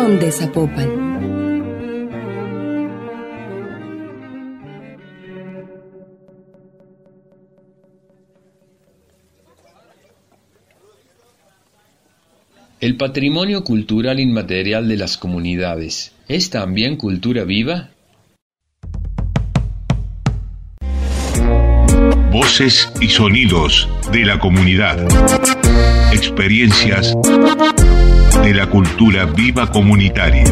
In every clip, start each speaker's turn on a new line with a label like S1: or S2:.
S1: Son de Zapopan.
S2: El patrimonio cultural inmaterial de las comunidades es también cultura viva.
S3: Voces y sonidos de la comunidad. Experiencias de la cultura viva comunitaria.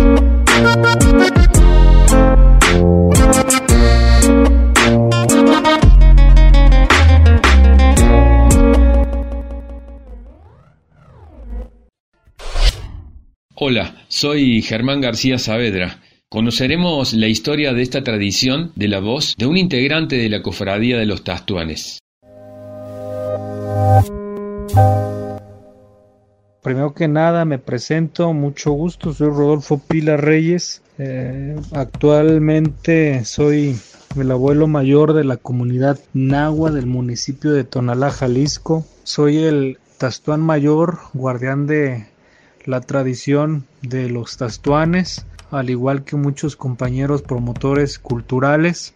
S2: Hola, soy Germán García Saavedra. Conoceremos la historia de esta tradición de la voz de un integrante de la cofradía de los Tastuanes.
S4: Primero que nada me presento, mucho gusto, soy Rodolfo Pila Reyes. Eh, actualmente soy el abuelo mayor de la comunidad Nahua del municipio de Tonalá, Jalisco. Soy el Tastuán mayor, guardián de la tradición de los tastuanes, al igual que muchos compañeros promotores culturales.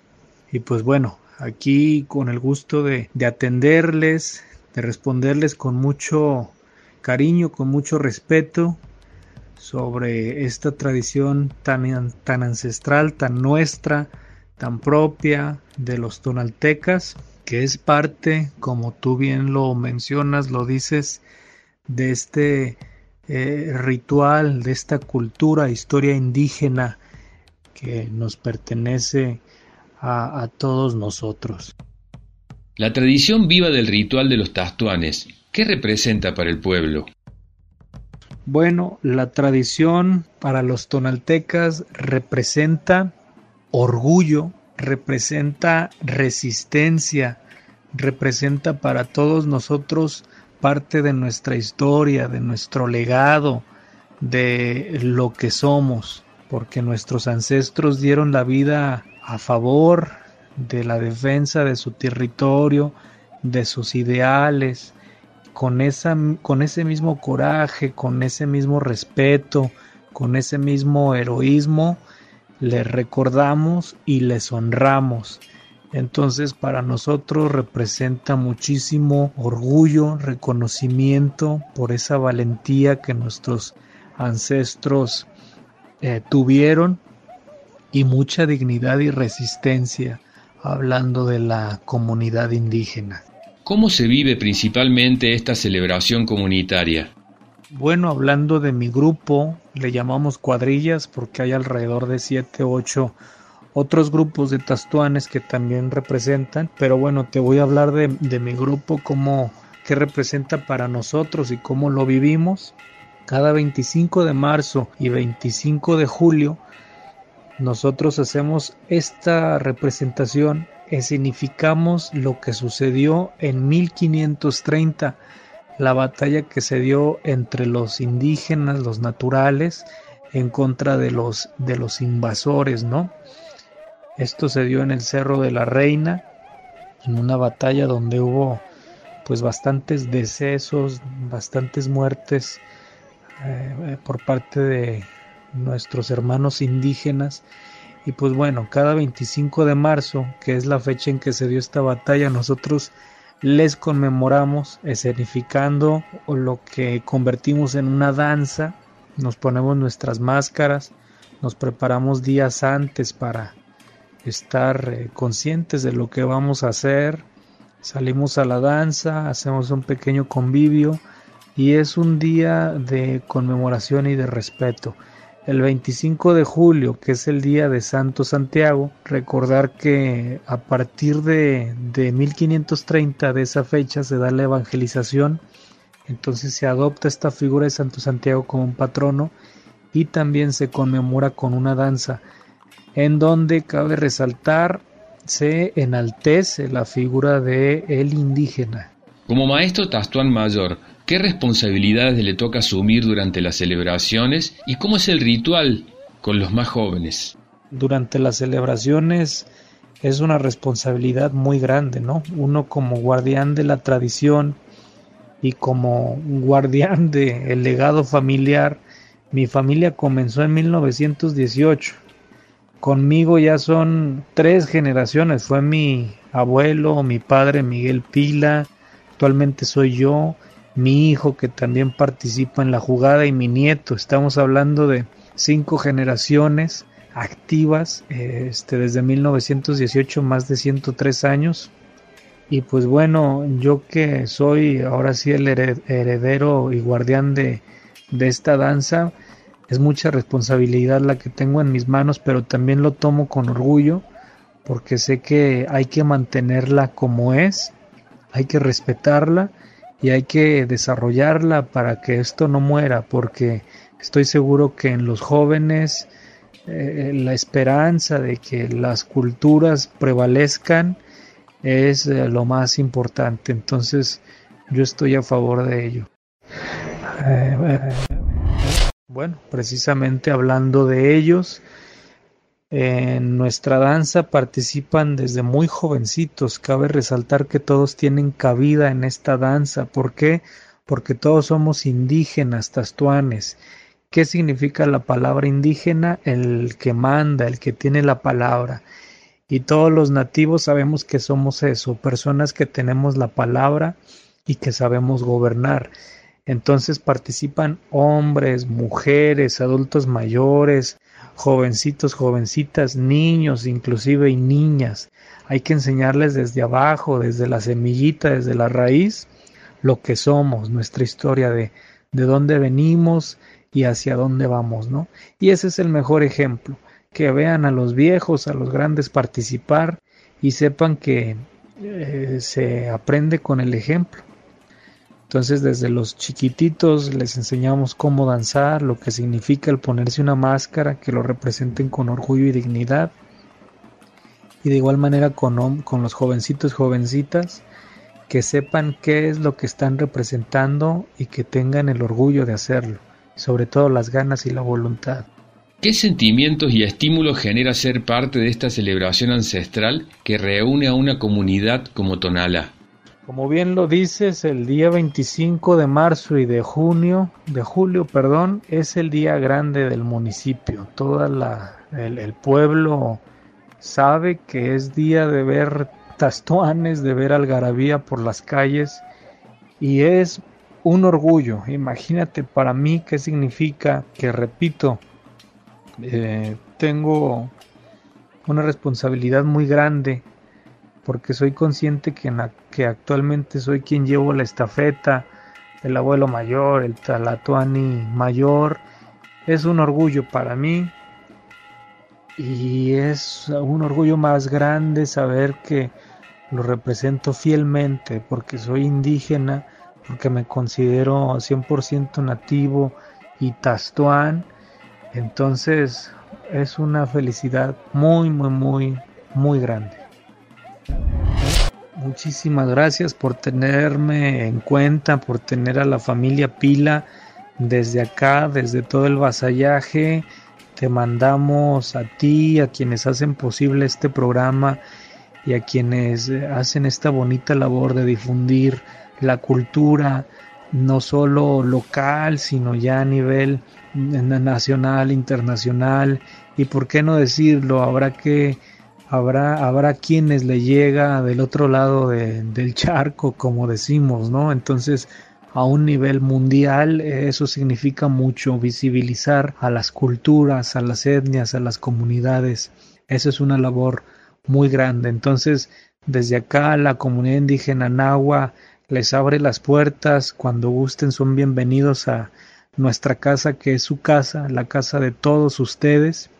S4: Y pues bueno, aquí con el gusto de, atenderles, de responderles con mucho cariño, con mucho respeto sobre esta tradición tan, tan ancestral, tan nuestra, tan propia de los tonaltecas, que es parte, como tú bien lo mencionas, lo dices, de este eh, ritual, de esta cultura, historia indígena que nos pertenece a, a todos nosotros.
S2: La tradición viva del ritual de los tastuanes, ¿qué representa para el pueblo?
S4: Bueno, la tradición para los tonaltecas representa orgullo, representa resistencia, representa para todos nosotros parte de nuestra historia, de nuestro legado, de lo que somos, porque nuestros ancestros dieron la vida a favor de la defensa de su territorio, de sus ideales, con, esa, con ese mismo coraje, con ese mismo respeto, con ese mismo heroísmo, les recordamos y les honramos entonces para nosotros representa muchísimo orgullo, reconocimiento por esa valentía que nuestros ancestros eh, tuvieron y mucha dignidad y resistencia hablando de la comunidad indígena.
S2: ¿Cómo se vive principalmente esta celebración comunitaria?
S4: Bueno, hablando de mi grupo, le llamamos cuadrillas porque hay alrededor de 7 o 8 otros grupos de tastuanes que también representan, pero bueno, te voy a hablar de, mi grupo, como qué representa para nosotros y cómo lo vivimos. Cada 25 de marzo y 25 de julio nosotros hacemos esta representación, significamos lo que sucedió en 1530, la batalla que se dio entre los indígenas, los naturales, en contra de los, de los invasores, ¿no? Esto se dio en el Cerro de la Reina, en una batalla donde hubo pues bastantes decesos, bastantes muertes eh, por parte de nuestros hermanos indígenas. Y pues bueno, cada 25 de marzo, que es la fecha en que se dio esta batalla, nosotros les conmemoramos escenificando lo que convertimos en una danza, nos ponemos nuestras máscaras, nos preparamos días antes para estar eh, conscientes de lo que vamos a hacer. Salimos a la danza, hacemos un pequeño convivio y es un día de conmemoración y de respeto. El 25 de julio, que es el día de Santo Santiago, recordar que a partir de, de 1530 de esa fecha se da la evangelización, entonces se adopta esta figura de Santo Santiago como un patrono y también se conmemora con una danza en donde cabe resaltar se enaltece la figura de el indígena.
S2: Como maestro Tastuán Mayor, ¿qué responsabilidades le toca asumir durante las celebraciones y cómo es el ritual con los más jóvenes?
S4: Durante las celebraciones es una responsabilidad muy grande, ¿no? Uno como guardián de la tradición y como guardián del legado familiar Mi familia comenzó en 1918. Conmigo ya son tres generaciones. Fue mi abuelo, mi padre Miguel Pila, actualmente soy yo, mi hijo que también participa en la jugada y mi nieto. Estamos hablando de cinco generaciones activas este, desde 1918, más de 103 años. Y pues bueno, yo que soy ahora sí el heredero y guardián de, de esta danza, es mucha responsabilidad la que tengo en mis manos, pero también lo tomo con orgullo porque sé que hay que mantenerla como es, hay que respetarla y hay que desarrollarla para que esto no muera, porque estoy seguro que en los jóvenes eh, la esperanza de que las culturas prevalezcan es eh, lo más importante. Entonces yo estoy a favor de ello. Eh, bueno, precisamente hablando de ellos, en nuestra danza participan desde muy jovencitos. Cabe resaltar que todos tienen cabida en esta danza. ¿Por qué? Porque todos somos indígenas, tastuanes. ¿Qué significa la palabra indígena? El que manda, el que tiene la palabra. Y todos los nativos sabemos que somos eso, personas que tenemos la palabra y que sabemos gobernar. Entonces participan hombres, mujeres, adultos mayores, jovencitos, jovencitas, niños, inclusive y niñas. Hay que enseñarles desde abajo, desde la semillita, desde la raíz, lo que somos, nuestra historia de, de dónde venimos y hacia dónde vamos, ¿no? Y ese es el mejor ejemplo, que vean a los viejos, a los grandes participar y sepan que eh, se aprende con el ejemplo. Entonces desde los chiquititos les enseñamos cómo danzar, lo que significa el ponerse una máscara, que lo representen con orgullo y dignidad. Y de igual manera con, con los jovencitos, jovencitas, que sepan qué es lo que están representando y que tengan el orgullo de hacerlo, sobre todo las ganas y la voluntad.
S2: ¿Qué sentimientos y estímulos genera ser parte de esta celebración ancestral que reúne a una comunidad como Tonala?
S4: Como bien lo dices, el día 25 de marzo y de junio, de julio, perdón, es el día grande del municipio. Todo el, pueblo sabe que es día de ver tastuanes, de ver algarabía por las calles y es un orgullo. Imagínate para mí qué significa que, repito, eh, tengo una responsabilidad muy grande porque soy consciente que, actualmente soy quien llevo la estafeta, el abuelo mayor, el talatuani mayor. Es un orgullo para mí y es un orgullo más grande saber que lo represento fielmente porque soy indígena, porque me considero 100% nativo y tastuán. Entonces es una felicidad muy, muy, muy, muy grande. Muchísimas gracias por tenerme en cuenta, por tener a la familia Pila desde acá, desde todo el vasallaje. Te mandamos a ti, a quienes hacen posible este programa y a quienes hacen esta bonita labor de difundir la cultura, no solo local, sino ya a nivel nacional, internacional, y por qué no decirlo, habrá que habrá, habrá quienes le llega del otro lado del charco, como decimos, ¿no? Entonces, a un nivel mundial, eso significa mucho, visibilizar a las culturas, a las etnias, a las comunidades. Eso es una labor muy grande. Entonces, desde acá, la comunidad indígena Nahua les abre las puertas. Cuando gusten, son bienvenidos a nuestra casa, que es su casa, la casa de todos ustedes.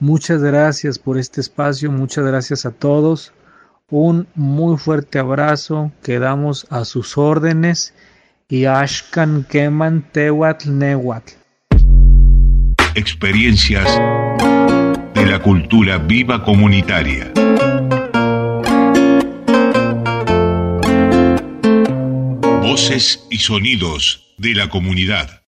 S4: Muchas gracias por este espacio, muchas gracias a todos. Un muy fuerte abrazo, quedamos a sus órdenes y Ashkan Keman Tewatl Newatl.
S3: Experiencias de la cultura viva comunitaria. Voces y sonidos de la comunidad.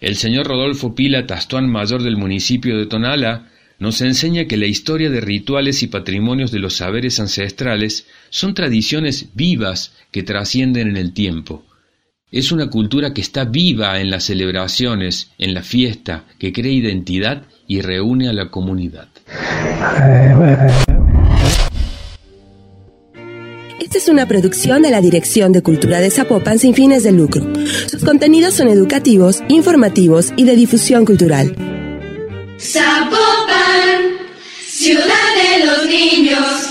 S2: El señor Rodolfo Pila, Tastuán mayor del municipio de Tonala, nos enseña que la historia de rituales y patrimonios de los saberes ancestrales son tradiciones vivas que trascienden en el tiempo. es una cultura que está viva en las celebraciones, en la fiesta, que crea identidad y reúne a la comunidad.
S1: Esta es una producción de la Dirección de Cultura de Zapopan sin fines de lucro. Sus contenidos son educativos, informativos y de difusión cultural.
S5: Zapopan, ciudad de los niños.